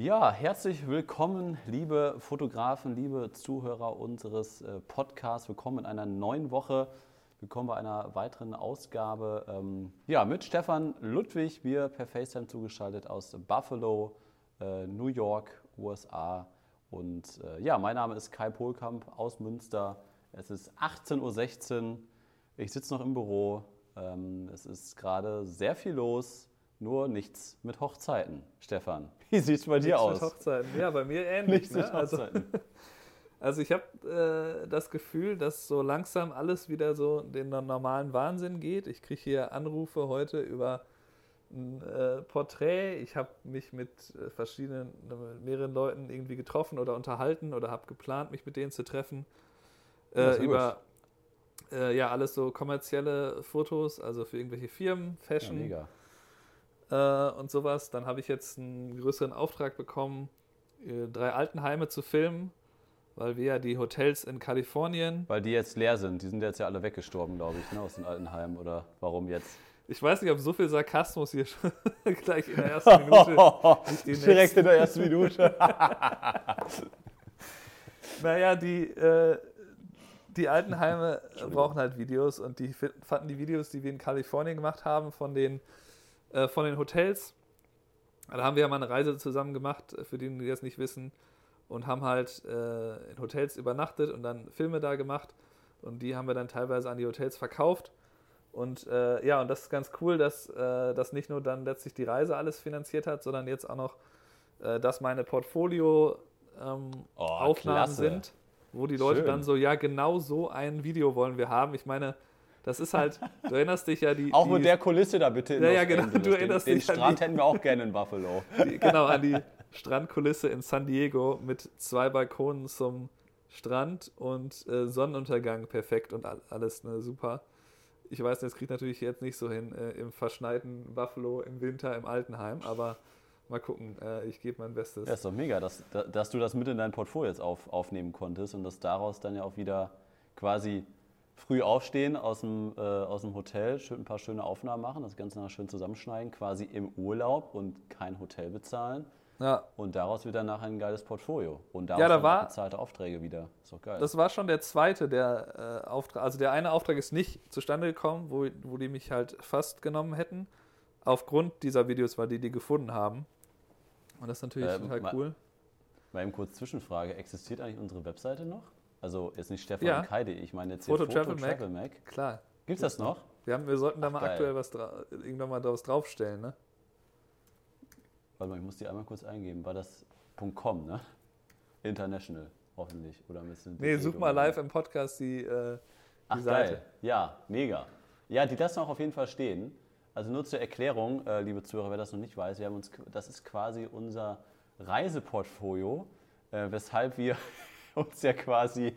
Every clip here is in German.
Ja, herzlich willkommen, liebe Fotografen, liebe Zuhörer unseres äh, Podcasts. Willkommen in einer neuen Woche. Willkommen bei einer weiteren Ausgabe. Ähm, ja, mit Stefan Ludwig, wir per FaceTime zugeschaltet aus Buffalo, äh, New York, USA. Und äh, ja, mein Name ist Kai Pohlkamp aus Münster. Es ist 18.16 Uhr. Ich sitze noch im Büro. Ähm, es ist gerade sehr viel los, nur nichts mit Hochzeiten. Stefan, wie sieht es bei dir nichts aus? Mit Hochzeiten. Ja, bei mir ähnlich. Nichts ne? mit also, Hochzeiten. also ich habe äh, das Gefühl, dass so langsam alles wieder so den normalen Wahnsinn geht. Ich kriege hier Anrufe heute über ein äh, Porträt. Ich habe mich mit äh, verschiedenen, mit mehreren Leuten irgendwie getroffen oder unterhalten oder habe geplant, mich mit denen zu treffen. Ja, Äh, über äh, ja alles so kommerzielle Fotos, also für irgendwelche Firmen, Ja, Fashion mega. Äh, und sowas. Dann habe ich jetzt einen größeren Auftrag bekommen, äh, drei Altenheime zu filmen, weil wir ja die Hotels in Kalifornien. Weil die jetzt leer sind. Die sind jetzt ja alle weggestorben, glaube ich, ne, aus den Altenheimen. Oder warum jetzt? Ich weiß nicht, ob so viel Sarkasmus hier schon gleich in der ersten Minute. Direkt in der ersten Minute. Naja, die, äh, die Altenheime brauchen halt Videos und die fanden die Videos, die wir in Kalifornien gemacht haben, von den, äh, von den Hotels. Da haben wir ja mal eine Reise zusammen gemacht, äh, für die, die das nicht wissen, und haben halt äh, in Hotels übernachtet und dann Filme da gemacht. Und die haben wir dann teilweise an die Hotels verkauft. Und äh, ja, und das ist ganz cool, dass äh, das nicht nur dann letztlich die Reise alles finanziert hat, sondern jetzt auch noch, äh, dass meine Portfolio ähm, Oh, sind, wo die Leute Schön. dann so, ja, genau so ein Video wollen wir haben. Ich meine, das ist halt, du erinnerst dich ja, die, Auch die, mit der Kulisse da bitte in Ja, ja, genau, Angeles. du den, erinnerst den dich an Strand die- hätten wir auch gerne in Buffalo. die, genau an die Strandkulisse in San Diego mit zwei Balkonen zum Strand und äh, Sonnenuntergang perfekt und all, alles ne, super. Ich weiß, das kriegt natürlich jetzt nicht so hin äh, im verschneiten Buffalo im Winter im Altenheim, aber mal gucken. Äh, ich gebe mein Bestes. Ja, ist doch mega, dass, dass du das mit in dein Portfolio jetzt auf, aufnehmen konntest und dass daraus dann ja auch wieder quasi früh aufstehen aus dem, äh, aus dem Hotel, schön, ein paar schöne Aufnahmen machen, das Ganze nachher schön zusammenschneiden, quasi im Urlaub und kein Hotel bezahlen. Ja, Und daraus wird dann nachher ein geiles Portfolio. Und daraus Ja, da war- bezahlte Aufträge wieder. Ist doch geil. Das war schon der zweite, der äh, Auftrag. Also der eine Auftrag ist nicht zustande gekommen, wo, wo die mich halt fast genommen hätten, aufgrund dieser Videos, weil die die gefunden haben. Und das ist natürlich Ähm, total ma- cool. Mal eben kurz Zwischenfrage, existiert eigentlich unsere Webseite noch? Also jetzt nicht Stefan Ja. und Kai.de, ich meine jetzt hier Foto Foto, Travel Mac. Travel Mac. Klar. Gibt's das noch? Wir, haben, wir sollten da Ach, mal geil. aktuell was irgendwann mal draus draufstellen, ne? Warte mal, ich muss die einmal kurz eingeben. War das .com, ne? International, hoffentlich. Oder ein bisschen Nee, such mal live im Podcast die, äh, die Ach, Seite. geil. Ja, mega. Ja, die lassen auch auf jeden Fall stehen. Also nur zur Erklärung, äh, liebe Zuhörer, wer das noch nicht weiß, wir haben uns, das ist quasi unser Reiseportfolio, äh, weshalb wir uns ja quasi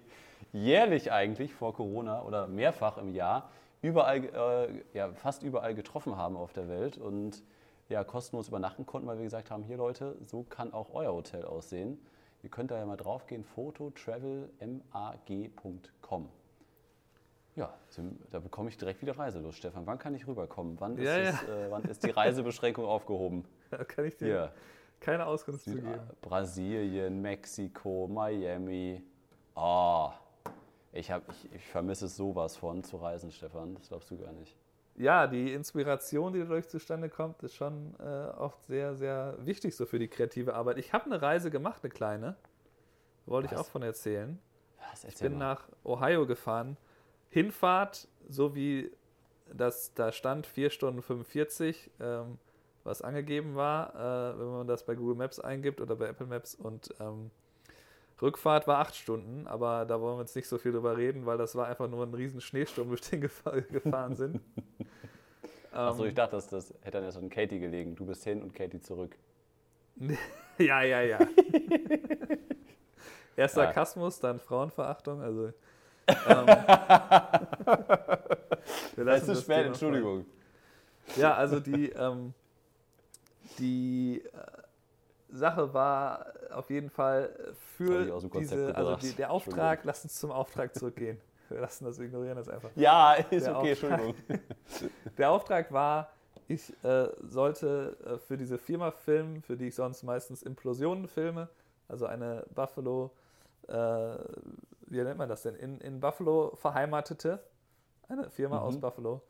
jährlich eigentlich vor Corona oder mehrfach im Jahr überall, äh, ja, fast überall getroffen haben auf der Welt und ja, kostenlos übernachten konnten, weil wir gesagt haben, hier Leute, so kann auch euer Hotel aussehen. Ihr könnt da ja mal draufgehen, fototravelmag.com. Ja, da bekomme ich direkt wieder Reiselos, Stefan. Wann kann ich rüberkommen? Wann ist, Ja, es, äh, wann ist die Reisebeschränkung aufgehoben? Da kann ich dir Hier, keine Auskunft zu Süd geben. Brasilien, Mexiko, Miami. Ah, ich, hab, ich, ich vermisse sowas von zu reisen, Stefan. Das glaubst du gar nicht. Ja, die Inspiration, die dadurch zustande kommt, ist schon äh, oft sehr, sehr wichtig so für die kreative Arbeit. Ich habe eine Reise gemacht, eine kleine. Wollte ich auch von erzählen. Was, Ich erzähl bin mal. nach Ohio gefahren. Hinfahrt, so wie das da stand, 4 Stunden 45, ähm, was angegeben war, äh, wenn man das bei Google Maps eingibt oder bei Apple Maps. Und ähm, Rückfahrt war 8 Stunden, aber da wollen wir jetzt nicht so viel drüber reden, weil das war einfach nur ein riesen Schneesturm, durch den gefa gefahren sind. Achso, Ähm, ich dachte, das, das hätte dann erst an Katie gelegen. Du bist hin und Katie zurück. Ja, ja, ja. Erst Ja. Sarkasmus, dann Frauenverachtung. Also, ähm, Es ist spät, Entschuldigung. Ja, also die, ähm, die äh, Sache war auf jeden Fall für diese, also die, der Auftrag, lass uns zum Auftrag zurückgehen. Wir lassen das ignorieren das einfach. Ja, ist Der okay, Auftrag. Entschuldigung. Der Auftrag war, ich äh, sollte äh, für diese Firma filmen, für die ich sonst meistens Implosionen filme, also eine Buffalo, äh, wie nennt man das denn, in, in Buffalo verheimatete, eine Firma mhm. aus Buffalo,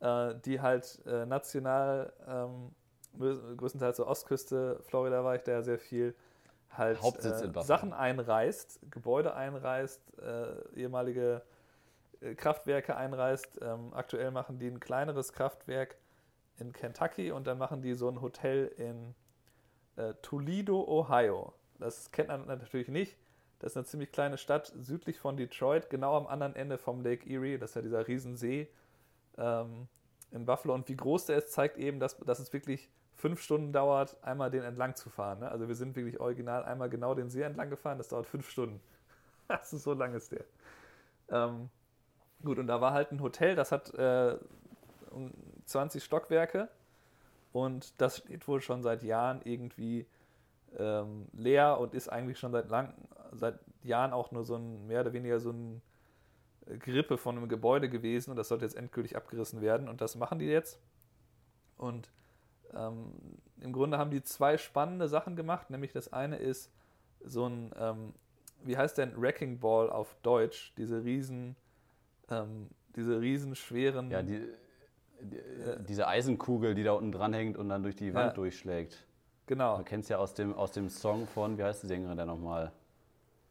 äh, die halt äh, national, ähm, größtenteils so Ostküste, Florida war ich da sehr viel, halt äh, Sachen einreißt, Gebäude einreißt, ehemalige Kraftwerke einreißt. Ähm, aktuell machen die ein kleineres Kraftwerk in Kentucky und dann machen die so ein Hotel in äh, Toledo, Ohio. Das kennt man natürlich nicht. Das ist eine ziemlich kleine Stadt südlich von Detroit, genau am anderen Ende vom Lake Erie. Das ist ja dieser Riesensee ähm, in Buffalo. Und wie groß der ist, zeigt eben, dass, dass es wirklich fünf Stunden dauert, einmal den entlang zu fahren. Ne? Also wir sind wirklich original einmal genau den See entlang gefahren. Das dauert fünf Stunden. Das ist so lang ist der. Ähm, gut, und da war halt ein Hotel, das hat äh, 20 Stockwerke und das steht wohl schon seit Jahren irgendwie ähm, leer und ist eigentlich schon seit, lang, seit Jahren auch nur so ein mehr oder weniger so ein Grippe von einem Gebäude gewesen und das sollte jetzt endgültig abgerissen werden und das machen die jetzt. Und ähm, im Grunde haben die zwei spannende Sachen gemacht, nämlich das eine ist so ein, ähm, wie heißt denn Wrecking Ball auf Deutsch, diese riesen, ähm, diese riesen schweren. Ja, die, diese Eisenkugel, die da unten dran hängt und dann durch die Wand ja. durchschlägt. Genau. Du kennst ja aus dem, aus dem Song von, wie heißt die Sängerin da nochmal?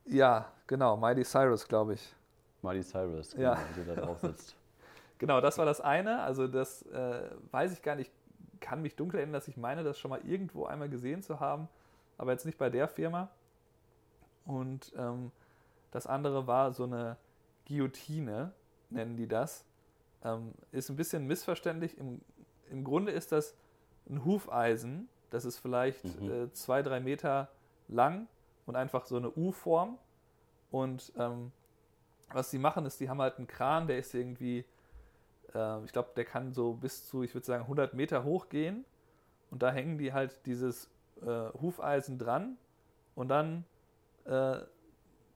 Ja, genau, Miley Cyrus, glaube ich. Miley Cyrus, genau, ja. die da drauf sitzt. genau, das war das eine. Also das äh, weiß ich gar nicht, kann mich dunkel erinnern, dass ich meine, das schon mal irgendwo einmal gesehen zu haben, aber jetzt nicht bei der Firma. Und ähm, das andere war so eine Guillotine, nennen die das. Ähm, ist ein bisschen missverständlich. Im, Im Grunde ist das ein Hufeisen. Das ist vielleicht mhm. äh, zwei, drei Meter lang und einfach so eine U-Form. Und ähm, was sie machen, ist, die haben halt einen Kran, der ist irgendwie, äh, ich glaube, der kann so bis zu, ich würde sagen, 100 Meter hoch gehen. Und da hängen die halt dieses äh, Hufeisen dran. Und dann äh,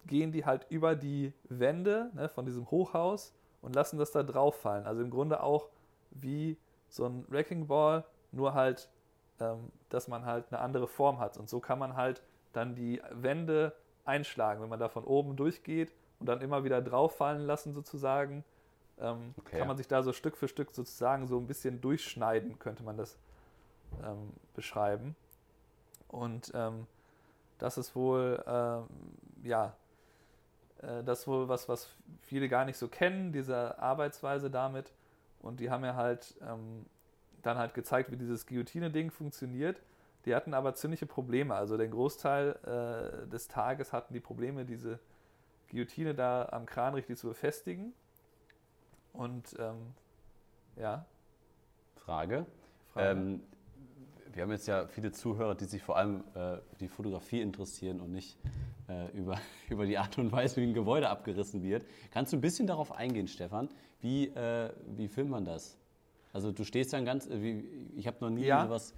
gehen die halt über die Wände ne, von diesem Hochhaus und lassen das da drauf fallen. Also im Grunde auch wie so ein Wrecking Ball, nur halt, ähm, dass man halt eine andere Form hat. Und so kann man halt dann die Wände einschlagen, wenn man da von oben durchgeht und dann immer wieder drauf fallen lassen sozusagen. Ähm, okay. Kann man sich da so Stück für Stück sozusagen so ein bisschen durchschneiden, könnte man das ähm, beschreiben. Und ähm, das ist wohl, ähm, ja, äh, das ist wohl was, was viele gar nicht so kennen, diese Arbeitsweise damit. Und die haben ja halt ähm, dann halt gezeigt, wie dieses Guillotine-Ding funktioniert. Die hatten aber ziemliche Probleme. Also den Großteil äh, des Tages hatten die Probleme, diese Guillotine da am Kran richtig zu befestigen. Und ähm, ja. Frage. Frage. Ähm, wir haben jetzt ja viele Zuhörer, die sich vor allem äh, für die Fotografie interessieren und nicht äh, über, über die Art und Weise, wie ein Gebäude abgerissen wird. Kannst du ein bisschen darauf eingehen, Stefan? Wie, äh, wie filmt man das? Also du stehst dann ganz, wie, ich habe noch nie ja. sowas,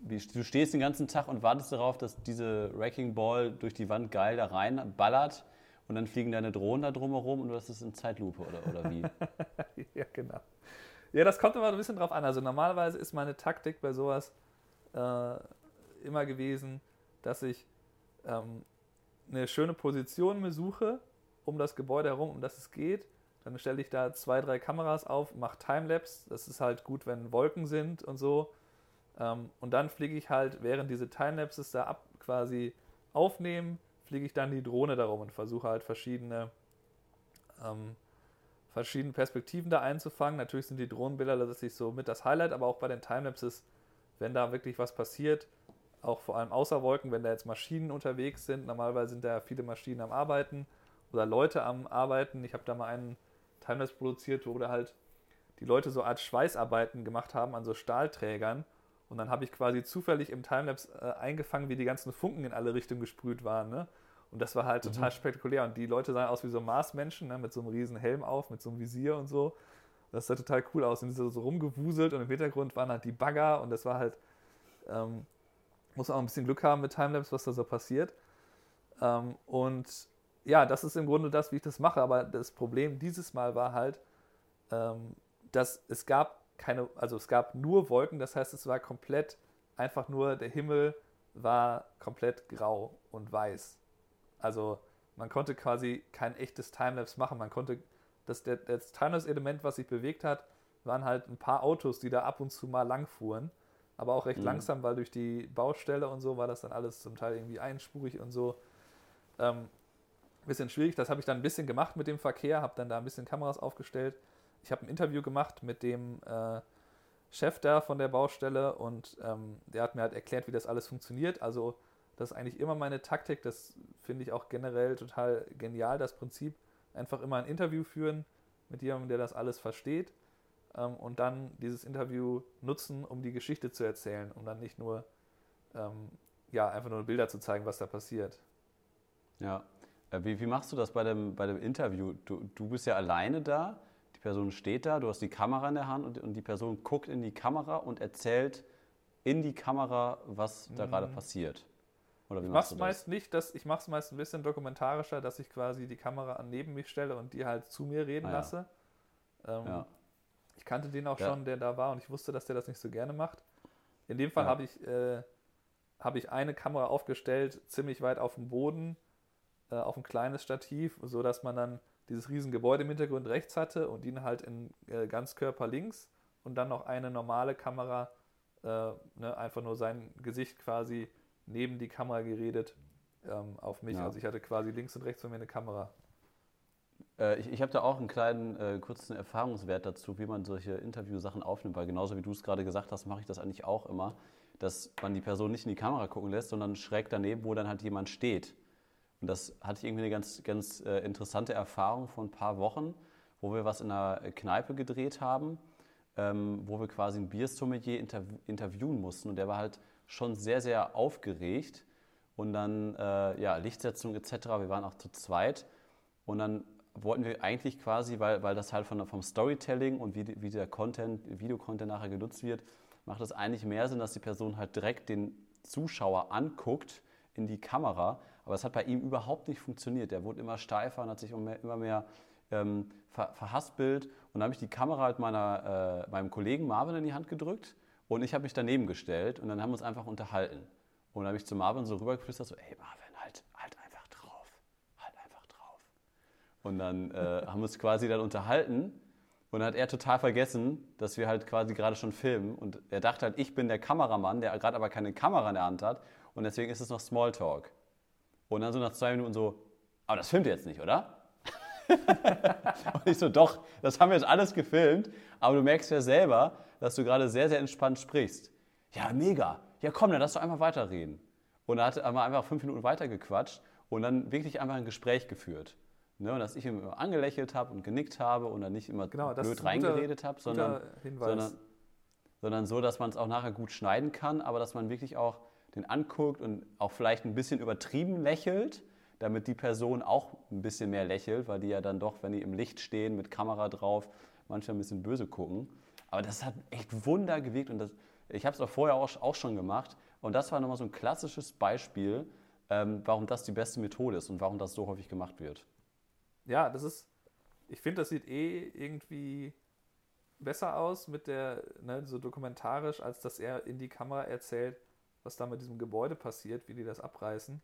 du stehst den ganzen Tag und wartest darauf, dass diese Wrecking Ball durch die Wand geil da rein ballert und dann fliegen deine Drohnen da drumherum und du hast es in Zeitlupe oder, oder wie? ja, genau. Ja, das kommt immer ein bisschen drauf an. Also normalerweise ist meine Taktik bei sowas äh, immer gewesen, dass ich ähm, eine schöne Position mir suche um das Gebäude herum, um das es geht. Dann stelle ich da zwei, drei Kameras auf, mache Timelapse. Das ist halt gut, wenn Wolken sind und so. Ähm, und dann fliege ich halt, während diese Timelapses da ab quasi aufnehmen, fliege ich dann die Drohne darum und versuche halt verschiedene ähm, verschiedene Perspektiven da einzufangen. Natürlich sind die Drohnenbilder letztlich so mit das Highlight, aber auch bei den Timelapses, wenn da wirklich was passiert, auch vor allem außer Wolken, wenn da jetzt Maschinen unterwegs sind. Normalerweise sind da viele Maschinen am Arbeiten oder Leute am Arbeiten. Ich habe da mal einen Timelapse produziert, wo da halt die Leute so eine Art Schweißarbeiten gemacht haben an so Stahlträgern. Und dann habe ich quasi zufällig im Timelapse äh, eingefangen, wie die ganzen Funken in alle Richtungen gesprüht waren. Ne? Und das war halt total mhm. spektakulär. Und die Leute sahen aus wie so Marsmenschen, ne, mit so einem riesen Helm auf, mit so einem Visier und so. Das sah total cool aus. Und die sind so rumgewuselt und im Hintergrund waren halt die Bagger und das war halt, ähm, muss man auch ein bisschen Glück haben mit Timelapse, was da so passiert. Ähm, und ja, das ist im Grunde das, wie ich das mache. Aber das Problem dieses Mal war halt, ähm, dass es gab keine, also es gab nur Wolken, das heißt, es war komplett einfach nur, der Himmel war komplett grau und weiß. Also man konnte quasi kein echtes Timelapse machen. Man konnte, das, der, das Timelapse-Element, was sich bewegt hat, waren halt ein paar Autos, die da ab und zu mal lang fuhren. Aber auch recht mhm. langsam, weil durch die Baustelle und so war das dann alles zum Teil irgendwie einspurig und so. Ähm, bisschen schwierig. Das habe ich dann ein bisschen gemacht mit dem Verkehr, habe dann da ein bisschen Kameras aufgestellt. Ich habe ein Interview gemacht mit dem äh, Chef da von der Baustelle und ähm, der hat mir halt erklärt, wie das alles funktioniert. Also das ist eigentlich immer meine Taktik. Das finde ich auch generell total genial, das Prinzip. Einfach immer ein Interview führen mit jemandem, der das alles versteht ähm, und dann dieses Interview nutzen, um die Geschichte zu erzählen und dann nicht nur ähm, ja, einfach nur Bilder zu zeigen, was da passiert. Ja, äh, wie, wie machst du das bei dem, bei dem Interview? Du, du bist ja alleine da, die Person steht da, du hast die Kamera in der Hand und, und die Person guckt in die Kamera und erzählt in die Kamera, was da mhm. gerade passiert. Oder wie ich mach's meist nicht, dass ich mache es meist ein bisschen dokumentarischer, dass ich quasi die Kamera neben mich stelle und die halt zu mir reden ah, ja. lasse. Ähm, ja. Ich kannte den auch ja. schon, der da war und ich wusste, dass der das nicht so gerne macht. In dem Fall habe ich, äh, hab ich eine Kamera aufgestellt, ziemlich weit auf dem Boden, äh, auf ein kleines Stativ, sodass man dann dieses riesen Gebäude im Hintergrund rechts hatte und ihn halt in äh, Ganzkörper links und dann noch eine normale Kamera, äh, ne, einfach nur sein Gesicht quasi neben die Kamera geredet ähm, auf mich. Ja. Also ich hatte quasi links und rechts von mir eine Kamera. Äh, ich, ich habe da auch einen kleinen äh, kurzen Erfahrungswert dazu, wie man solche Interviewsachen aufnimmt, weil genauso wie du es gerade gesagt hast, mache ich das eigentlich auch immer, dass man die Person nicht in die Kamera gucken lässt, sondern schräg daneben, wo dann halt jemand steht. Und das hatte ich irgendwie eine ganz, ganz äh, interessante Erfahrung vor ein paar Wochen, wo wir was in einer Kneipe gedreht haben, ähm, wo wir quasi ein Biersommelier interv interviewen mussten. Und der war halt schon sehr, sehr aufgeregt. Und dann, äh, ja, Lichtsetzung etc., wir waren auch zu zweit. Und dann wollten wir eigentlich quasi, weil, weil das halt von, vom Storytelling und wie, wie der Content, Videocontent nachher genutzt wird, macht es eigentlich mehr Sinn, dass die Person halt direkt den Zuschauer anguckt in die Kamera. Aber es hat bei ihm überhaupt nicht funktioniert. Der wurde immer steifer und hat sich immer mehr, immer ähm, ver, verhaspelt. Und dann habe ich die Kamera halt meiner, äh, meinem Kollegen Marvin in die Hand gedrückt und ich habe mich daneben gestellt und dann haben wir uns einfach unterhalten. Und dann habe ich zu Marvin so rübergeflüstert, so, ey Marvin, halt, halt einfach drauf, halt einfach drauf. Und dann äh, haben wir uns quasi dann unterhalten und dann hat er total vergessen, dass wir halt quasi gerade schon filmen. Und er dachte halt, ich bin der Kameramann, der gerade aber keine Kamera in der Hand hat. Und deswegen ist es noch Smalltalk. Und dann so nach zwei Minuten so, aber das filmt ihr jetzt nicht, oder? und ich so, doch, das haben wir jetzt alles gefilmt, aber du merkst ja selber, dass du gerade sehr, sehr entspannt sprichst. Ja, mega. Ja, komm, dann lass doch einfach weiterreden. Und da hat er einfach fünf Minuten weitergequatscht und dann wirklich einfach ein Gespräch geführt. Ne, und dass ich immer angelächelt habe und genickt habe und dann nicht immer genau, blöd reingeredet habe, sondern, sondern, sondern so, dass man es auch nachher gut schneiden kann, aber dass man wirklich auch den anguckt und auch vielleicht ein bisschen übertrieben lächelt, damit die Person auch ein bisschen mehr lächelt, weil die ja dann doch, wenn die im Licht stehen mit Kamera drauf, manchmal ein bisschen böse gucken. Aber das hat echt Wunder gewirkt und das, ich habe es auch vorher auch, auch, schon gemacht. Und das war nochmal so ein klassisches Beispiel, ähm, warum das die beste Methode ist und warum das so häufig gemacht wird. Ja, das ist, ich finde, das sieht eh irgendwie besser aus mit der, ne, so dokumentarisch, als dass er in die Kamera erzählt, was da mit diesem Gebäude passiert, wie die das abreißen.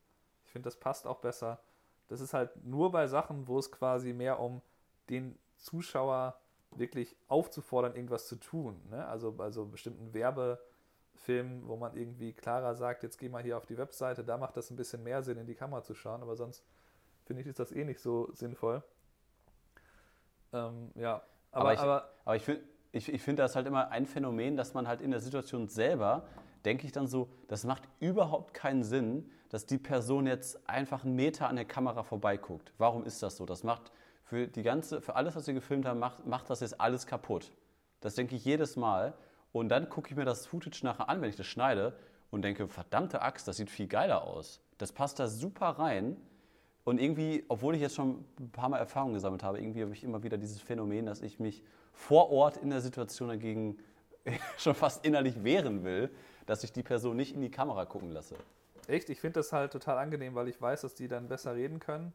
Finde, das passt auch besser. Das ist halt nur bei Sachen, wo es quasi mehr um den Zuschauer wirklich aufzufordern, irgendwas zu tun. Ne? Also bei so bestimmten Werbefilmen, wo man irgendwie klarer sagt, jetzt geh mal hier auf die Webseite, da macht das ein bisschen mehr Sinn, in die Kamera zu schauen, aber sonst finde ich, ist das eh nicht so sinnvoll. Ähm, ja, aber, aber ich, aber, aber ich finde ich, ich find das halt immer ein Phänomen, dass man halt in der Situation selber, denke ich dann so, das macht überhaupt keinen Sinn, dass die Person jetzt einfach einen Meter an der Kamera vorbeiguckt. Warum ist das so? Das macht für, die ganze, für alles, was wir gefilmt haben, macht, macht das jetzt alles kaputt. Das denke ich jedes Mal. Und dann gucke ich mir das Footage nachher an, wenn ich das schneide und denke, verdammte Axt, das sieht viel geiler aus. Das passt da super rein. Und irgendwie, obwohl ich jetzt schon ein paar Mal Erfahrung gesammelt habe, irgendwie habe ich immer wieder dieses Phänomen, dass ich mich vor Ort in der Situation dagegen schon fast innerlich wehren will, dass ich die Person nicht in die Kamera gucken lasse. Echt? Ich finde das halt total angenehm, weil ich weiß, dass die dann besser reden können,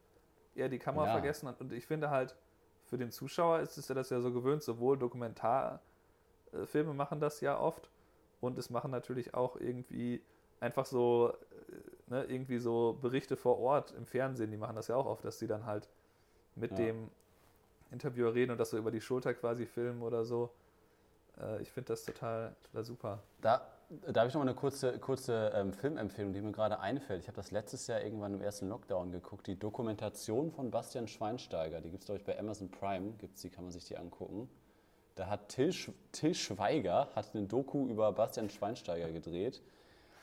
eher die Kamera ja. vergessen. Und ich finde halt, für den Zuschauer ist es ja das ja so gewöhnt, sowohl Dokumentar äh, Filme machen das ja oft und es machen natürlich auch irgendwie einfach so, äh, ne, irgendwie so Berichte vor Ort im Fernsehen, die machen das ja auch oft, dass sie dann halt mit ja. dem Interviewer reden und das so über die Schulter quasi filmen oder so. Äh, ich finde das total, total super. Da, da habe ich noch mal eine kurze, kurze ähm, Filmempfehlung, die mir gerade einfällt. Ich habe das letztes Jahr irgendwann im ersten Lockdown geguckt. Die Dokumentation von Bastian Schweinsteiger, die gibt es, glaube ich, bei Amazon Prime, gibt's die, kann man sich die angucken. Da hat Till, Till Schweiger hat eine Doku über Bastian Schweinsteiger gedreht.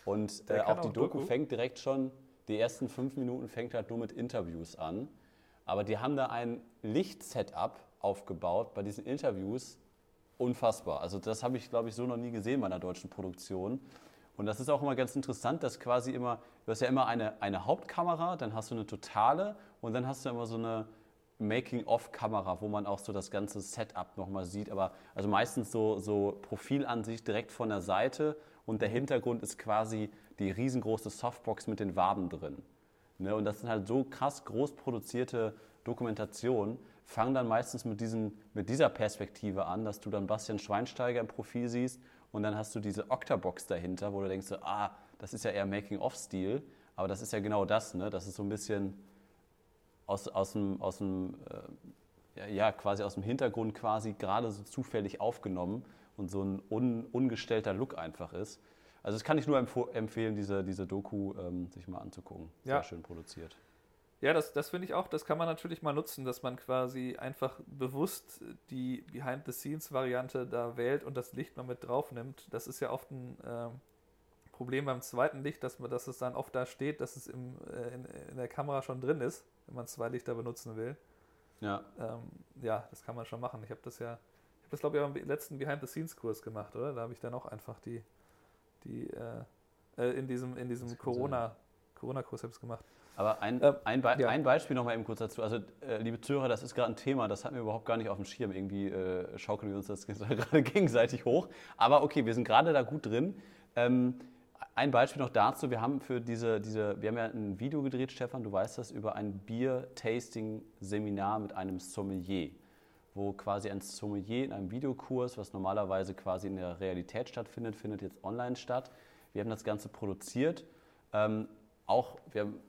Und äh, auch die Doku, Doku fängt direkt schon, die ersten fünf Minuten fängt halt nur mit Interviews an. Aber die haben da ein Lichtsetup aufgebaut bei diesen Interviews. Unfassbar. Also das habe ich, glaube ich, so noch nie gesehen bei einer deutschen Produktion. Und das ist auch immer ganz interessant, dass quasi immer, du hast ja immer eine, eine Hauptkamera, dann hast du eine totale und dann hast du immer so eine Making-of-Kamera, wo man auch so das ganze Setup nochmal sieht. Aber also meistens so, so Profilansicht direkt von der Seite und der Hintergrund ist quasi die riesengroße Softbox mit den Waben drin. Ne? Und das sind halt so krass groß produzierte Dokumentationen, fangen dann meistens mit, diesen, mit dieser Perspektive an, dass du dann Bastian Schweinsteiger im Profil siehst und dann hast du diese Octabox dahinter, wo du denkst, ah, das ist ja eher Making-of-Stil, aber das ist ja genau das, ne? das ist so ein bisschen aus, aus dem, aus dem äh, ja, quasi aus dem Hintergrund quasi gerade so zufällig aufgenommen und so ein un, ungestellter Look einfach ist. Also das kann ich nur empfehlen, diese, diese Doku ähm, sich mal anzugucken. Sehr ja. schön produziert. Ja, das, das finde ich auch, das kann man natürlich mal nutzen, dass man quasi einfach bewusst die Behind-the-Scenes-Variante da wählt und das Licht mal mit drauf nimmt. Das ist ja oft ein äh, Problem beim zweiten Licht, dass, man, dass es dann oft da steht, dass es im, äh, in, in, der Kamera schon drin ist, wenn man zwei Lichter benutzen will. Ja. Ähm, ja, das kann man schon machen. Ich habe das ja, ich habe das glaube ich auch im letzten Behind-the-Scenes-Kurs gemacht, oder? Da habe ich dann auch einfach die, die äh, äh in diesem, in diesem Corona, Corona-Kurs habe ich es gemacht. Aber ein, ähm, ein, Be ja. ein, Beispiel noch mal eben kurz dazu. Also, äh, liebe Zuhörer, das ist gerade ein Thema, das hatten wir überhaupt gar nicht auf dem Schirm. Irgendwie äh, schaukeln wir uns das gerade gegenseitig hoch. Aber okay, wir sind gerade da gut drin. Ähm, ein Beispiel noch dazu. Wir haben für diese, diese, wir haben ja ein Video gedreht, Stefan, du weißt das, über ein Bier-Tasting-Seminar mit einem Sommelier wo quasi ein Sommelier in einem Videokurs, was normalerweise quasi in der Realität stattfindet, findet jetzt online statt. Wir haben das Ganze produziert. Ähm, auch, wir haben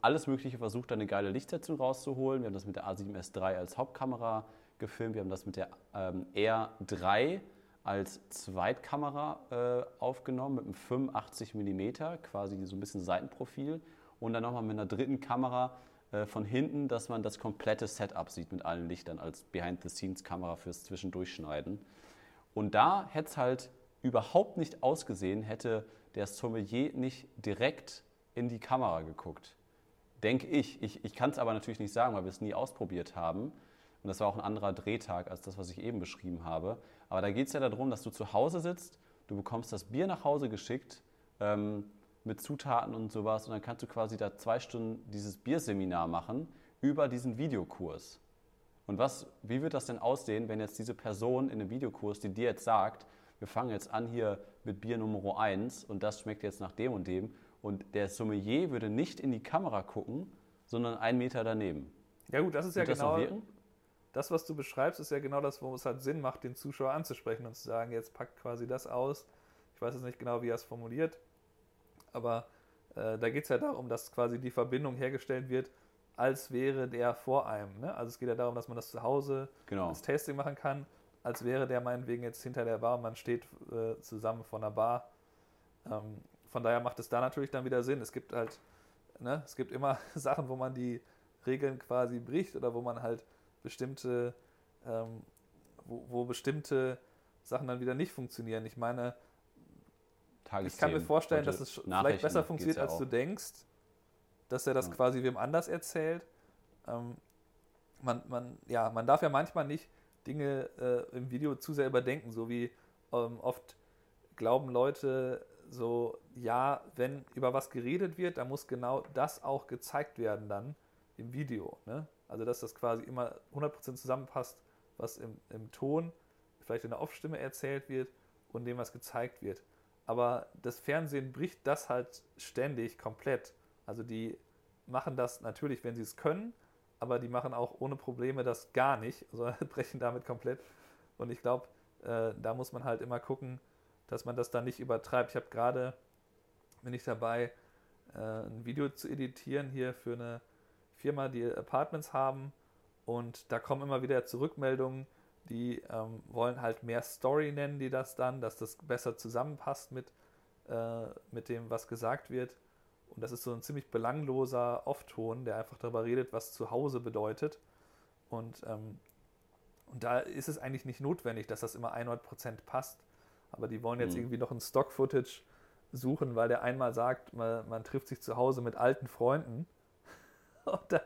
alles Mögliche versucht, eine geile Lichtsetzung rauszuholen. Wir haben das mit der A7S3 als Hauptkamera gefilmt. Wir haben das mit der ähm, R3 als Zweitkamera äh, aufgenommen mit einem 85 mm, quasi so ein bisschen Seitenprofil. Und dann nochmal mit einer dritten Kamera äh, von hinten, dass man das komplette Setup sieht mit allen Lichtern als Behind-the-Scenes-Kamera fürs Zwischendurchschneiden. Und da hätte es halt überhaupt nicht ausgesehen, hätte der Sommelier nicht direkt in die Kamera geguckt. Denke ich. Ich, ich kann es aber natürlich nicht sagen, weil wir es nie ausprobiert haben. Und das war auch ein anderer Drehtag als das, was ich eben beschrieben habe. Aber da geht es ja darum, dass du zu Hause sitzt, du bekommst das Bier nach Hause geschickt ähm, mit Zutaten und sowas und dann kannst du quasi da zwei Stunden dieses Bierseminar machen über diesen Videokurs. Und was, wie wird das denn aussehen, wenn jetzt diese Person in einem Videokurs, die dir jetzt sagt, wir fangen jetzt an hier mit Bier Nummer 1 und das schmeckt jetzt nach dem und dem und der Sommelier würde nicht in die Kamera gucken, sondern einen Meter daneben. Ja gut, das ist Wird ja genau das, das, was du beschreibst, ist ja genau das, wo es halt Sinn macht, den Zuschauer anzusprechen und zu sagen, jetzt packt quasi das aus. Ich weiß jetzt nicht genau, wie er es formuliert, aber äh, da geht es ja darum, dass quasi die Verbindung hergestellt wird, als wäre der vor einem. Ne? Also es geht ja darum, dass man das zu Hause genau. das Tasting machen kann, als wäre der meinetwegen jetzt hinter der Bar und man steht äh, zusammen vor einer Bar. Ähm, von daher macht es da natürlich dann wieder Sinn. Es gibt halt, ne, es gibt immer Sachen, wo man die Regeln quasi bricht oder wo man halt bestimmte, ähm, wo, wo, bestimmte Sachen dann wieder nicht funktionieren. Ich meine, ich kann mir vorstellen, dass es vielleicht besser funktioniert, ja als du denkst, dass er das ja. quasi wem anders erzählt. Ähm, man, man, ja, man darf ja manchmal nicht Dinge äh, im Video zu sehr überdenken, so wie ähm, oft glauben Leute, so, ja, wenn über was geredet wird, dann muss genau das auch gezeigt werden dann im Video. Ne? Also, dass das quasi immer 100% zusammenpasst, was im, im Ton, vielleicht in der Off-Stimme erzählt wird und dem, was gezeigt wird. Aber das Fernsehen bricht das halt ständig komplett. Also, die machen das natürlich, wenn sie es können, aber die machen auch ohne Probleme das gar nicht, also brechen damit komplett. Und ich glaube, äh, da muss man halt immer gucken, dass man das dann nicht übertreibt. Ich habe gerade, bin ich dabei, äh, ein Video zu editieren hier für eine Firma, die Apartments haben. Und da kommen immer wieder Zurückmeldungen, die ähm, wollen halt mehr Story nennen, die das dann, dass das besser zusammenpasst mit, äh, mit dem, was gesagt wird. Und das ist so ein ziemlich belangloser Off-Ton, der einfach darüber redet, was zu Hause bedeutet. Und, ähm, und da ist es eigentlich nicht notwendig, dass das immer 100% passt. Aber die wollen jetzt mhm. irgendwie noch ein Stock-Footage suchen, weil der einmal sagt, man, man, trifft sich zu Hause mit alten Freunden. Und da,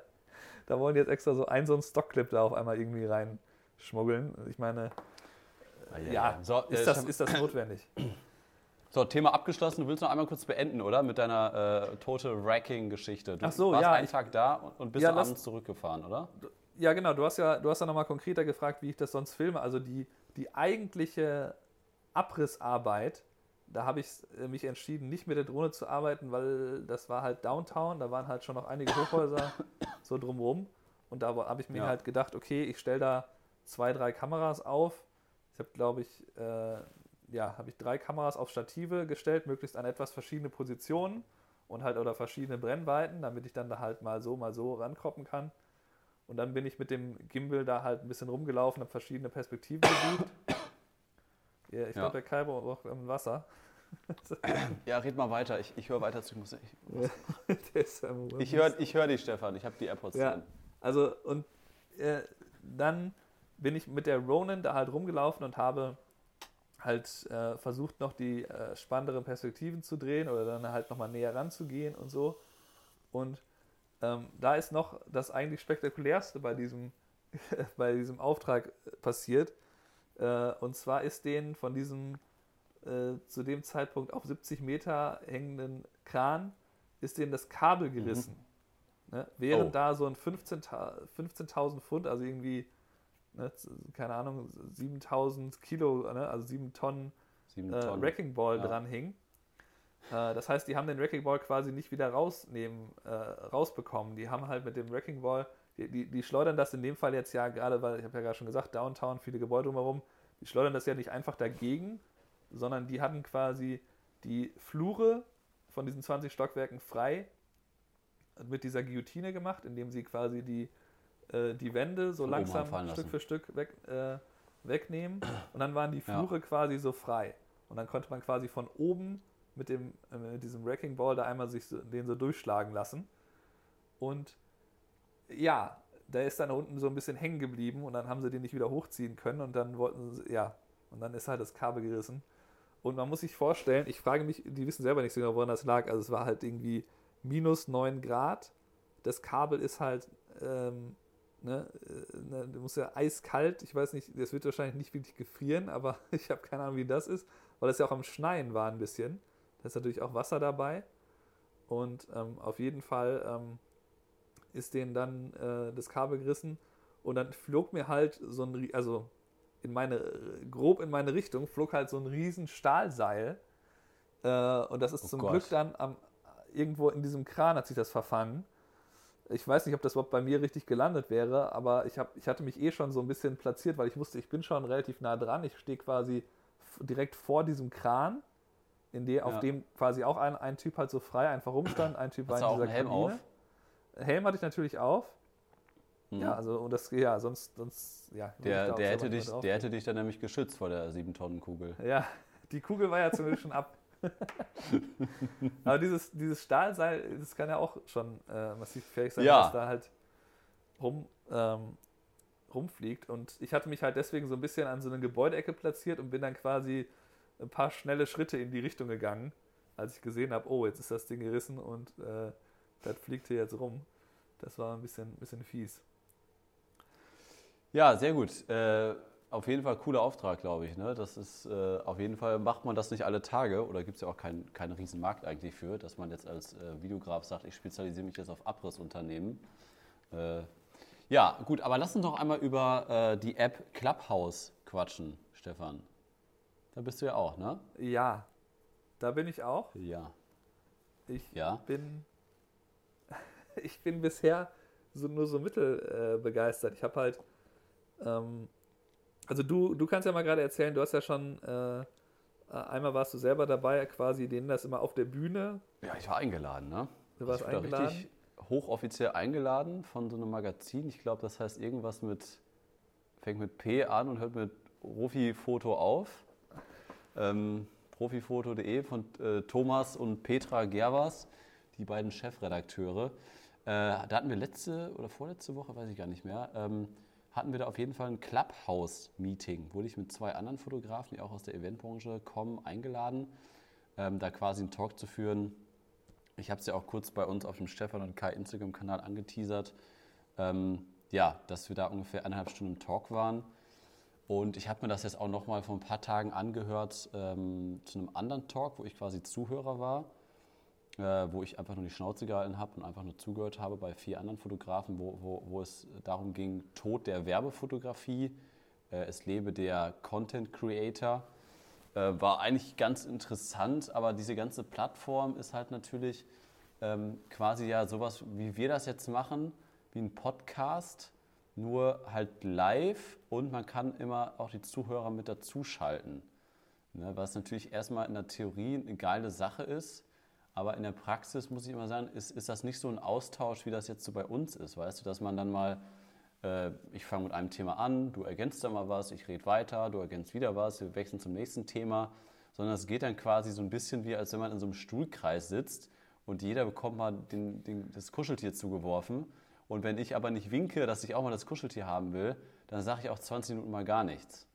da wollen die jetzt extra so einen so einen Stock-Clip da auf einmal irgendwie reinschmuggeln. Ich meine, ah, ja, ja. So, ist, äh, das, ist das notwendig? So, Thema abgeschlossen. Du willst noch einmal kurz beenden, oder? Mit deiner äh, Total Wracking-Geschichte. Du Ach so, warst ja. einen Tag da und bist ja, abends zurückgefahren, oder? Ja, genau. Du hast ja, du hast ja nochmal konkreter gefragt, wie ich das sonst filme. Also die, die eigentliche Abrissarbeit, da habe ich äh, mich entschieden, nicht mit der Drohne zu arbeiten, weil das war halt Downtown. Da waren halt schon noch einige Hochhäuser so drumherum. Und da habe ich mir ja. halt gedacht, okay, ich stelle da zwei, drei Kameras auf. Ich habe, glaube ich, äh, ja, habe ich drei Kameras auf Stative gestellt, möglichst an etwas verschiedene Positionen und halt oder verschiedene Brennweiten, damit ich dann da halt mal so, mal so rankroppen kann. Und dann bin ich mit dem Gimbal da halt ein bisschen rumgelaufen, habe verschiedene Perspektiven gesucht. Ja, ich ja. glaube, der Kai braucht im Wasser. ja, red mal weiter. Ich, ich höre weiter zu. Ich, muss, ich, ich höre ich hör dich, Stefan. Ich habe die AirPods ja. drin. Also, und äh, dann bin ich mit der Ronin da halt rumgelaufen und habe halt äh, versucht noch die äh, spannenderen Perspektiven zu drehen oder dann halt nochmal näher ranzugehen und so. Und ähm, da ist noch das eigentlich spektakulärste bei diesem, bei diesem Auftrag passiert. Äh, und zwar ist denen von diesem äh, zu dem Zeitpunkt auf 70 Meter hängenden Kran, ist denen das Kabel gerissen. Mhm. Ne? Während oh. da so ein 15.000 15 Pfund, also irgendwie ne, keine Ahnung, 7000 Kilo, ne, also 7 Tonnen, 7 äh, Tonnen. Wrecking Ball ja. dran hing. Äh, das heißt, die haben den Wrecking Ball quasi nicht wieder rausnehmen, äh, rausbekommen. Die haben halt mit dem Wrecking Ball, die, die, schleudern das in dem Fall jetzt ja gerade, weil ich habe ja gerade schon gesagt, Downtown, viele Gebäude drumherum, die schleudern das ja nicht einfach dagegen, sondern die hatten quasi die Flure von diesen 20 Stockwerken frei mit dieser Guillotine gemacht, indem sie quasi die äh, die Wände so langsam Stück für Stück weg, äh, wegnehmen und dann waren die Flure ja. quasi so frei. Und dann konnte man quasi von oben mit, dem, äh, mit diesem Wrecking Ball da einmal sich so, den so durchschlagen lassen. Und ja, der ist dann unten so ein bisschen hängen geblieben und dann haben sie den nicht wieder hochziehen können und dann wollten sie, ja, und dann ist halt das Kabel gerissen. Und man muss sich vorstellen, ich frage mich, die wissen selber nicht so genau, woran das lag. Also es war halt irgendwie minus 9 Grad. Das Kabel ist halt ähm, Ne, äh, ne, du musst ja eiskalt, ich weiß nicht, das wird wahrscheinlich nicht wirklich gefrieren, aber ich habe keine Ahnung, wie das ist, weil es ja auch am Schneien war ein bisschen. Da ist natürlich auch Wasser dabei. Und ähm, auf jeden Fall ähm, ist denen dann äh, das Kabel gerissen und dann flog mir halt so ein, also in meine, grob in meine Richtung, flog halt so ein riesen Stahlseil. Äh, und das ist oh zum Gott. Glück dann am, irgendwo in diesem Kran hat sich das verfangen. Ich weiß nicht, ob das überhaupt bei mir richtig gelandet wäre, aber ich, hab, ich hatte mich eh schon so ein bisschen platziert, weil ich wusste, ich bin schon relativ nah dran. Ich stehe quasi direkt vor diesem Kran, in der, ja. auf dem quasi auch ein, ein Typ halt so frei einfach rumstand. Ein Typ Hast war in dieser Helm Kabine. auf? Helm hatte ich natürlich auf. Mhm. Ja, also und das, ja, sonst, sonst ja. Der, der, hätte dich, der hätte dich dann nämlich geschützt vor der 7-Tonnen-Kugel. Ja, die Kugel war ja zumindest schon ab. Aber dieses, dieses Stahlseil, das kann ja auch schon äh, massiv gefährlich sein, ja. dass da halt rum, ähm, rumfliegt. Und ich hatte mich halt deswegen so ein bisschen an so eine Gebäudeecke platziert und bin dann quasi ein paar schnelle Schritte in die Richtung gegangen, als ich gesehen habe, oh, jetzt ist das Ding gerissen und äh, das fliegt hier jetzt rum. Das war ein bisschen, bisschen fies. Ja, sehr gut. Äh, auf jeden Fall cooler Auftrag, glaube ich. Ne? Das ist äh, auf jeden Fall macht man das nicht alle Tage oder gibt es ja auch keinen kein riesen Markt eigentlich für, dass man jetzt als äh, Videograf sagt, ich spezialisiere mich jetzt auf Abrissunternehmen. Äh, ja, gut, aber lass uns doch einmal über äh, die App Clubhouse quatschen, Stefan. Da bist du ja auch, ne? Ja, da bin ich auch. Ja. Ich ja. bin ich bin bisher so, nur so mittel äh, begeistert. Ich habe halt ähm, Also du, du kannst ja mal gerade erzählen, du hast ja schon, äh, einmal warst du selber dabei, quasi denen das immer auf der Bühne. Ja, ich war eingeladen, ne? Du warst ich war eingeladen. richtig hochoffiziell eingeladen von so einem Magazin. Ich glaube, das heißt irgendwas mit, fängt mit P an und hört mit Profifoto auf. Ähm, profifoto.de von äh, Thomas und Petra Gervas, die beiden Chefredakteure. Äh, da hatten wir letzte oder vorletzte Woche, weiß ich gar nicht mehr, ähm, hatten wir da auf jeden Fall ein Clubhouse-Meeting. Wurde ich mit zwei anderen Fotografen, die auch aus der Eventbranche kommen, eingeladen, ähm, da quasi einen Talk zu führen. Ich habe es ja auch kurz bei uns auf dem Stefan und Kai Instagram-Kanal angeteasert. Ähm, ja, dass wir da ungefähr eineinhalb Stunden im Talk waren. Und ich habe mir das jetzt auch noch mal vor ein paar Tagen angehört ähm, zu einem anderen Talk, wo ich quasi Zuhörer war, äh, wo ich einfach nur die Schnauze gehalten habe und einfach nur zugehört habe bei vier anderen Fotografen, wo, wo, wo es darum ging, Tod der Werbefotografie, äh, es lebe der Content Creator. Äh, war eigentlich ganz interessant, aber diese ganze Plattform ist halt natürlich ähm, quasi ja sowas, wie wir das jetzt machen, wie ein Podcast nur halt live und man kann immer auch die Zuhörer mit dazuschalten. Ne, was natürlich erstmal in der Theorie eine geile Sache ist, aber in der Praxis muss ich immer sagen, ist, ist das nicht so ein Austausch, wie das jetzt so bei uns ist. Weißt du, dass man dann mal, äh, ich fange mit einem Thema an, du ergänzt da mal was, ich rede weiter, du ergänzt wieder was, wir wechseln zum nächsten Thema, sondern es geht dann quasi so ein bisschen wie, als wenn man in so einem Stuhlkreis sitzt und jeder bekommt mal den, den, das Kuscheltier zugeworfen und wenn ich aber nicht winke, dass ich auch mal das Kuscheltier haben will, dann sage ich auch 20 Minuten mal gar nichts.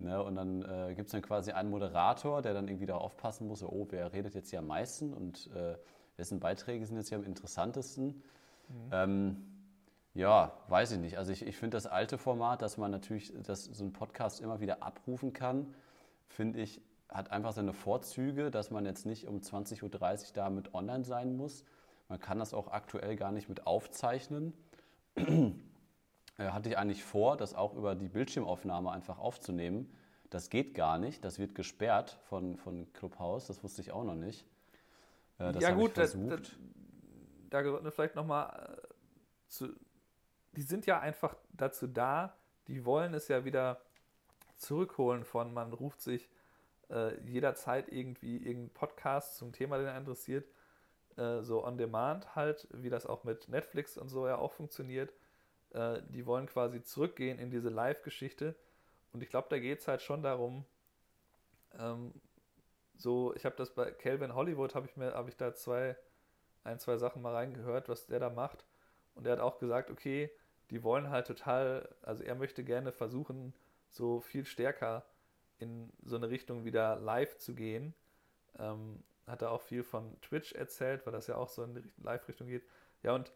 Ne? Und dann äh, gibt es dann quasi einen Moderator, der dann irgendwie darauf aufpassen muss, oh, wer redet jetzt hier am meisten und äh, wessen Beiträge sind jetzt hier am interessantesten. Mhm. Ähm, ja, weiß ich nicht. Also ich, ich finde das alte Format, dass man natürlich dass so ein Podcast immer wieder abrufen kann, finde ich, hat einfach seine Vorzüge, dass man jetzt nicht um 20.30 Uhr damit online sein muss, man kann das auch aktuell gar nicht mit aufzeichnen. Hatte ich eigentlich vor, das auch über die Bildschirmaufnahme einfach aufzunehmen. Das geht gar nicht. Das wird gesperrt von, von Clubhouse. Das wusste ich auch noch nicht. Äh, das ja gut, da, da, da vielleicht nochmal äh, zu... Die sind ja einfach dazu da, die wollen es ja wieder zurückholen von, man ruft sich äh, jederzeit irgendwie irgendeinen Podcast zum Thema, den er interessiert, äh, so on demand halt, wie das auch mit Netflix und so ja auch funktioniert. Äh, die wollen quasi zurückgehen in diese Live-Geschichte. Und ich glaube, da geht es halt schon darum, ähm, so, ich habe das bei Calvin Hollywood, habe ich mir, habe ich da zwei, ein, zwei Sachen mal reingehört, was der da macht. Und er hat auch gesagt, okay, die wollen halt total, also er möchte gerne versuchen, so viel stärker in so eine Richtung wieder live zu gehen. Ähm, hat er auch viel von Twitch erzählt, weil das ja auch so in die Live-Richtung geht. Ja, und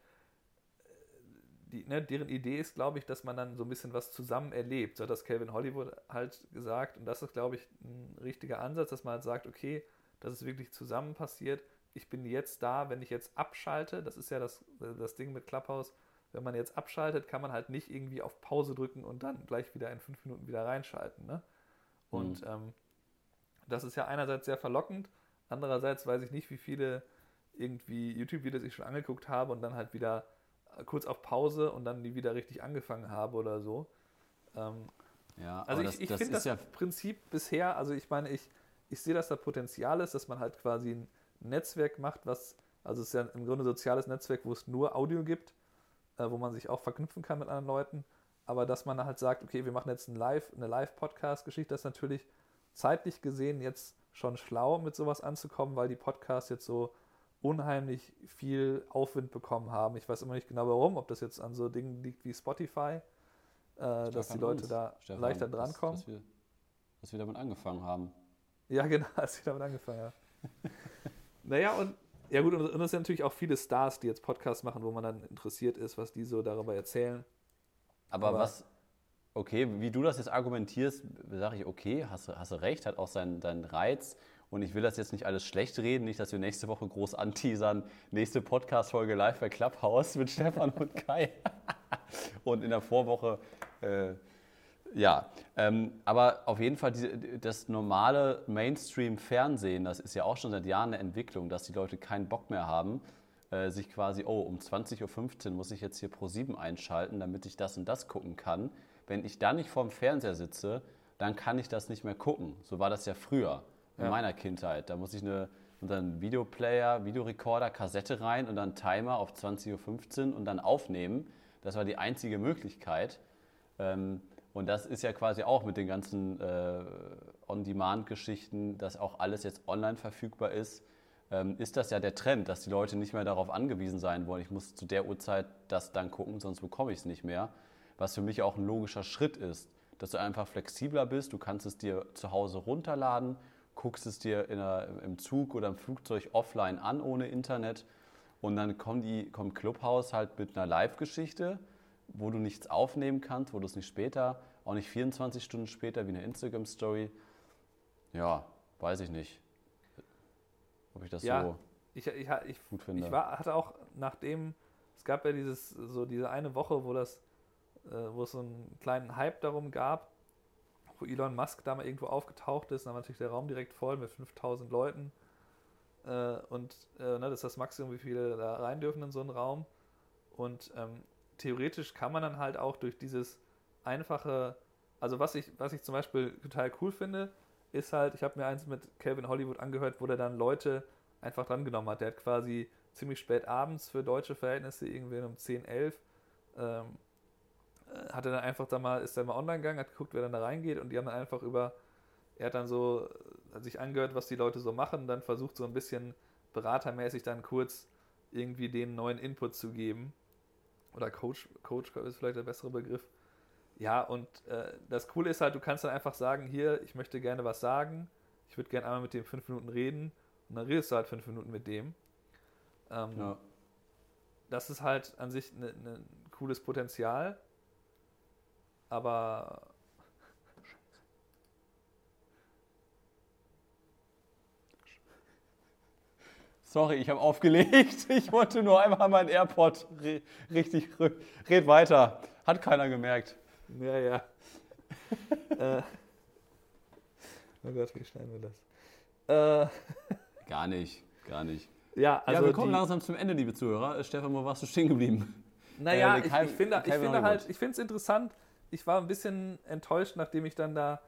die, ne, deren Idee ist, glaube ich, dass man dann so ein bisschen was zusammen erlebt. So hat das Calvin Hollywood halt gesagt. Und das ist, glaube ich, ein richtiger Ansatz, dass man halt sagt, okay, dass es wirklich zusammen passiert. Ich bin jetzt da, wenn ich jetzt abschalte. Das ist ja das, das Ding mit Clubhouse. Wenn man jetzt abschaltet, kann man halt nicht irgendwie auf Pause drücken und dann gleich wieder in fünf Minuten wieder reinschalten. Ne? Und mhm. ähm, das ist ja einerseits sehr verlockend Andererseits weiß ich nicht, wie viele irgendwie YouTube-Videos ich schon angeguckt habe und dann halt wieder kurz auf Pause und dann die wieder richtig angefangen habe oder so. Ähm, ja, also ich, ich finde das ja Prinzip bisher, also ich meine, ich, ich sehe, dass da Potenzial ist, dass man halt quasi ein Netzwerk macht, was, also es ist ja im Grunde ein soziales Netzwerk, wo es nur Audio gibt, äh, wo man sich auch verknüpfen kann mit anderen Leuten, aber dass man halt sagt, okay, wir machen jetzt ein Live, eine Live-Podcast-Geschichte, das ist natürlich zeitlich gesehen jetzt schon schlau, mit sowas anzukommen, weil die Podcasts jetzt so unheimlich viel Aufwind bekommen haben. Ich weiß immer nicht genau warum, ob das jetzt an so Dingen liegt wie Spotify, äh, dass die Leute uns, da Stefan, leichter drankommen. Dass, dass, wir, dass wir damit angefangen haben. Ja, genau, als wir damit angefangen haben. naja, und ja gut, und es sind natürlich auch viele Stars, die jetzt Podcasts machen, wo man dann interessiert ist, was die so darüber erzählen. Aber, Aber was, okay, wie du das jetzt argumentierst, sage ich, okay, hast, hast du recht, hat auch seinen, seinen Reiz. Und ich will das jetzt nicht alles schlecht reden, nicht, dass wir nächste Woche groß anteasern. Nächste Podcast-Folge live bei Clubhouse mit Stefan und Kai. und in der Vorwoche, äh, ja. Ähm, aber auf jeden Fall, diese, das normale Mainstream-Fernsehen, das ist ja auch schon seit Jahren eine Entwicklung, dass die Leute keinen Bock mehr haben, äh, sich quasi, oh, um 20.15 Uhr muss ich jetzt hier Pro 7 einschalten, damit ich das und das gucken kann wenn ich da nicht vorm Fernseher sitze, dann kann ich das nicht mehr gucken. So war das ja früher in Ja. meiner Kindheit. Da muss ich eine, und dann Videoplayer, Videorekorder, Kassette rein und dann Timer auf 20.15 Uhr und dann aufnehmen. Das war die einzige Möglichkeit. Ähm, und das ist ja quasi auch mit den ganzen äh, On-Demand-Geschichten, dass auch alles jetzt online verfügbar ist, ähm, ist das ja der Trend, dass die Leute nicht mehr darauf angewiesen sein wollen, ich muss zu der Uhrzeit das dann gucken, sonst bekomme ich es nicht mehr. Was für mich auch ein logischer Schritt ist, dass du einfach flexibler bist, du kannst es dir zu Hause runterladen, guckst es dir in der, im Zug oder im Flugzeug offline an ohne Internet und dann kommt, die, kommt Clubhouse halt mit einer Live-Geschichte, wo du nichts aufnehmen kannst, wo du es nicht später, auch nicht 24 Stunden später wie eine Instagram-Story. Ja, weiß ich nicht, ob ich das Ja. so Ich, ich, ich, gut finde. ich war, hatte auch nachdem, es gab ja dieses, so diese eine Woche, wo das, äh, wo es so einen kleinen Hype darum gab, wo Elon Musk da mal irgendwo aufgetaucht ist, dann war natürlich der Raum direkt voll mit 5000 Leuten. Äh, und äh, ne, das ist das Maximum, wie viele da rein dürfen in so einen Raum. Und ähm, theoretisch kann man dann halt auch durch dieses einfache, also was ich, was ich zum Beispiel total cool finde, ist halt, ich habe mir eins mit Calvin Hollywood angehört, wo der dann Leute einfach drangenommen hat. Der hat quasi ziemlich spät abends für deutsche Verhältnisse, irgendwie um 10, 11, ähm, äh, hat er dann einfach da mal, ist er mal online gegangen, hat geguckt, wer dann da reingeht und die haben dann einfach über, er hat dann so äh, sich angehört, was die Leute so machen, dann versucht so ein bisschen beratermäßig dann kurz irgendwie den neuen Input zu geben. Oder Coach, Coach ist vielleicht der bessere Begriff. Ja, und äh, das Coole ist halt, du kannst dann einfach sagen, hier, ich möchte gerne was sagen, ich würde gerne einmal mit dem fünf Minuten reden und dann redest du halt fünf Minuten mit dem. Ähm, ja. Das ist halt an sich ein ne, ne cooles Potenzial, aber Sorry, ich habe aufgelegt. Ich wollte nur einmal meinen AirPod re richtig. Red weiter. Hat keiner gemerkt. ja, ja. äh, oh Gott, wie schneiden wir das? Äh, Gar nicht, gar nicht. ja, also ja, wir kommen langsam zum Ende, liebe Zuhörer. Stefan, wo warst du stehen geblieben? Naja, Äh, ich, ich finde, ich finde halt, ich finde es interessant. Ich war ein bisschen enttäuscht, nachdem ich dann da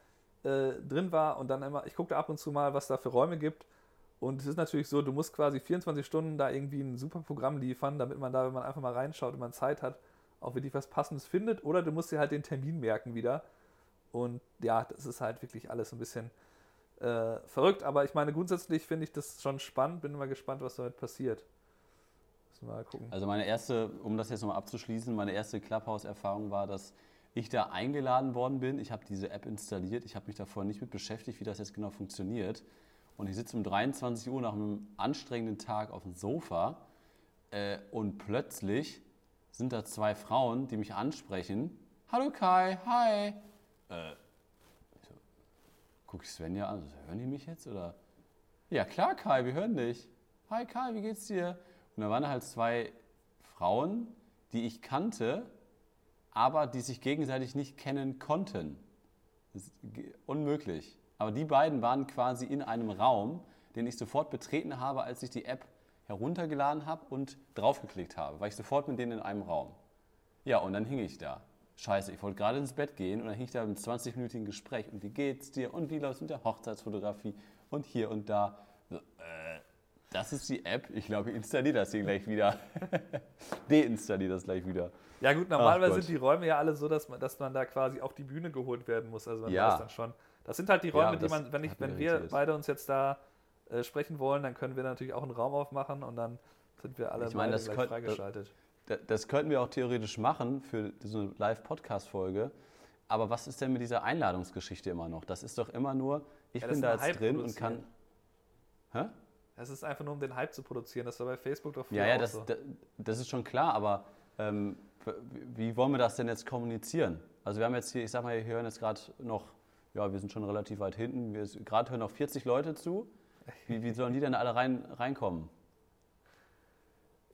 äh, drin war und dann immer, ich guckte ab und zu mal, was da für Räume gibt. Und es ist natürlich so, du musst quasi 24 Stunden da irgendwie ein super Programm liefern, damit man da, wenn man einfach mal reinschaut und man Zeit hat, auch wirklich was Passendes findet. Oder du musst dir halt den Termin merken wieder. Und ja, das ist halt wirklich alles ein bisschen äh, verrückt. Aber ich meine, grundsätzlich finde ich das schon spannend. Bin mal gespannt, was damit passiert. Müssen wir mal gucken. Also meine erste, um das jetzt nochmal abzuschließen, meine erste Clubhouse-Erfahrung war, dass ich da eingeladen worden bin. Ich habe diese App installiert. Ich habe mich davor nicht mit beschäftigt, wie das jetzt genau funktioniert. Und ich sitze um 23 Uhr nach einem anstrengenden Tag auf dem Sofa äh, und plötzlich sind da zwei Frauen, die mich ansprechen. Hallo Kai, hi. Äh, so, guck ich Svenja an, so, hören die mich jetzt? Oder? Ja klar Kai, wir hören dich. Hi Kai, wie geht's dir? Und da waren halt zwei Frauen, die ich kannte, aber die sich gegenseitig nicht kennen konnten. Unmöglich. Aber die beiden waren quasi in einem Raum, den ich sofort betreten habe, als ich die App heruntergeladen habe und draufgeklickt habe. War ich sofort mit denen in einem Raum. Ja, und dann hing ich da. Scheiße, ich wollte gerade ins Bett gehen und dann hing ich da im 20-minütigen Gespräch. Und wie geht's dir? Und wie läuft's mit der Hochzeitsfotografie? Und hier und da. So, äh, das ist die App. Ich glaube, ich installiere das hier gleich wieder. Deinstalliere das gleich wieder. Ja gut, normalerweise sind die Räume ja alle so, dass man, dass man da quasi auf die Bühne geholt werden muss. Also man Ja. weiß dann schon. Das sind halt die Ja, Räume, die das man, wenn, ich, wenn wir irritiert. beide uns jetzt da äh, sprechen wollen, dann können wir natürlich auch einen Raum aufmachen und dann sind wir alle Ich meine, das gleich könnt- freigeschaltet. Da- Das könnten wir auch theoretisch machen für so eine Live-Podcast-Folge. Aber was ist denn mit dieser Einladungsgeschichte immer noch? Das ist doch immer nur, ich Ja, das bin ist da jetzt drin und kann. Hä? Es ist einfach nur, um den Hype zu produzieren. Das war bei Facebook doch früher Ja, ja, auch das, so. da- das ist schon klar, aber ähm, wie wollen wir das denn jetzt kommunizieren? Also wir haben jetzt hier, ich sag mal, wir hören jetzt gerade noch, ja, wir sind schon relativ weit hinten, gerade hören noch 40 Leute zu. Wie, wie sollen die denn alle rein, reinkommen?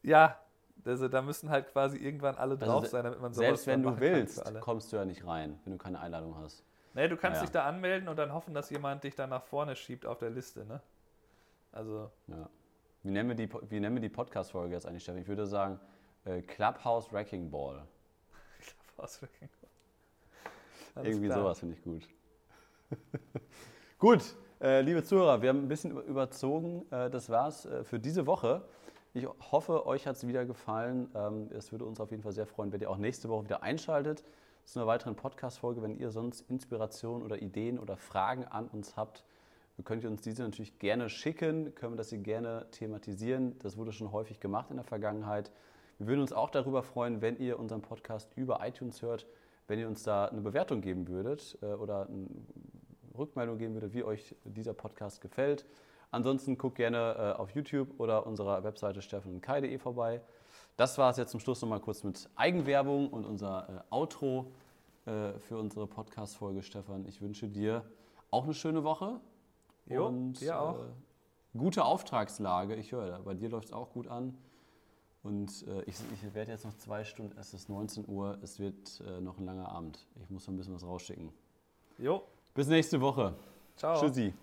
Ja, also da müssen halt quasi irgendwann alle Also drauf se- sein, damit man sowas Selbst wenn du willst, kommst du ja nicht rein, wenn du keine Einladung hast. Nee, du kannst Naja. dich da anmelden und dann hoffen, dass jemand dich dann nach vorne schiebt auf der Liste, ne? Also, Ja. Wie nennen wir die, Po- wie nennen wir die Podcast-Folge jetzt eigentlich, Stefan? Ich würde sagen, äh, Clubhouse Wrecking Ball. Alles Irgendwie klar. sowas finde ich gut. gut, äh, liebe Zuhörer, wir haben ein bisschen über- überzogen. Äh, das war's äh, für diese Woche. Ich hoffe, euch hat es wieder gefallen. Ähm, es würde uns auf jeden Fall sehr freuen, wenn ihr auch nächste Woche wieder einschaltet zu einer weiteren Podcast-Folge. Wenn ihr sonst Inspirationen oder Ideen oder Fragen an uns habt, könnt ihr uns diese natürlich gerne schicken. Können wir das hier gerne thematisieren. Das wurde schon häufig gemacht in der Vergangenheit. Wir würden uns auch darüber freuen, wenn ihr unseren Podcast über iTunes hört, wenn ihr uns da eine Bewertung geben würdet äh, oder eine Rückmeldung geben würdet, wie euch dieser Podcast gefällt. Ansonsten guckt gerne äh, auf YouTube oder unserer Webseite steffenkai.de vorbei. Das war es jetzt zum Schluss nochmal kurz mit Eigenwerbung und unser äh, Outro für unsere Podcast-Folge, Stefan. Ich wünsche dir auch eine schöne Woche. Jo, und dir auch. Äh, gute Auftragslage. Ich höre, bei dir läuft es auch gut an. Und äh, ich, ich werde jetzt noch zwei Stunden, es ist 19 Uhr, es wird äh, noch ein langer Abend. Ich muss noch ein bisschen was rausschicken. Jo, Bis nächste Woche. ciao. Tschüssi.